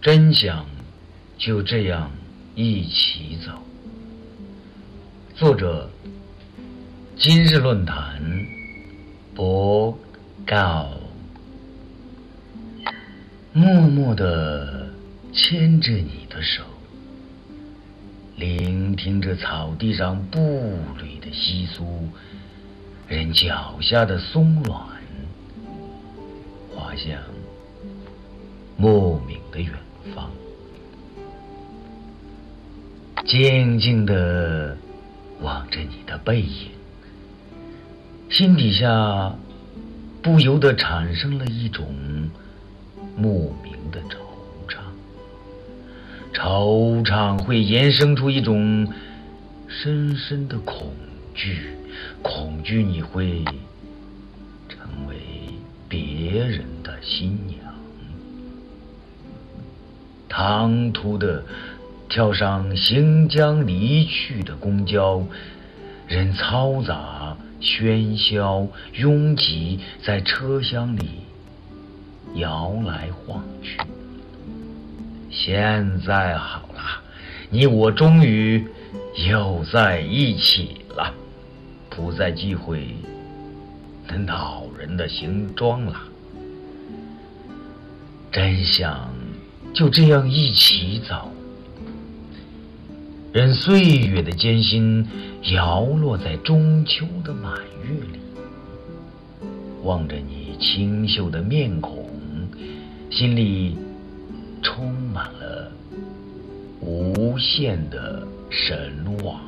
真想就这样一起走。作者：今日论坛博告。默默的牵着你的手，聆听着草地上步履的窸窣，人脚下的松软，滑向静静的望着你的背影，心底下不由得产生了一种莫名的惆怅，惆怅会衍生出一种深深的恐惧，恐惧你会成为别人的新娘。唐突的跳上行将离去的公交，人嘈杂、喧嚣、拥挤，在车厢里摇来晃去。现在好了，你我终于又在一起了，不再忌讳那恼人的行装了。真相。就这样一起走，任岁月的艰辛摇落在中秋的满月里，望着你清秀的面孔，心里充满了无限的神往。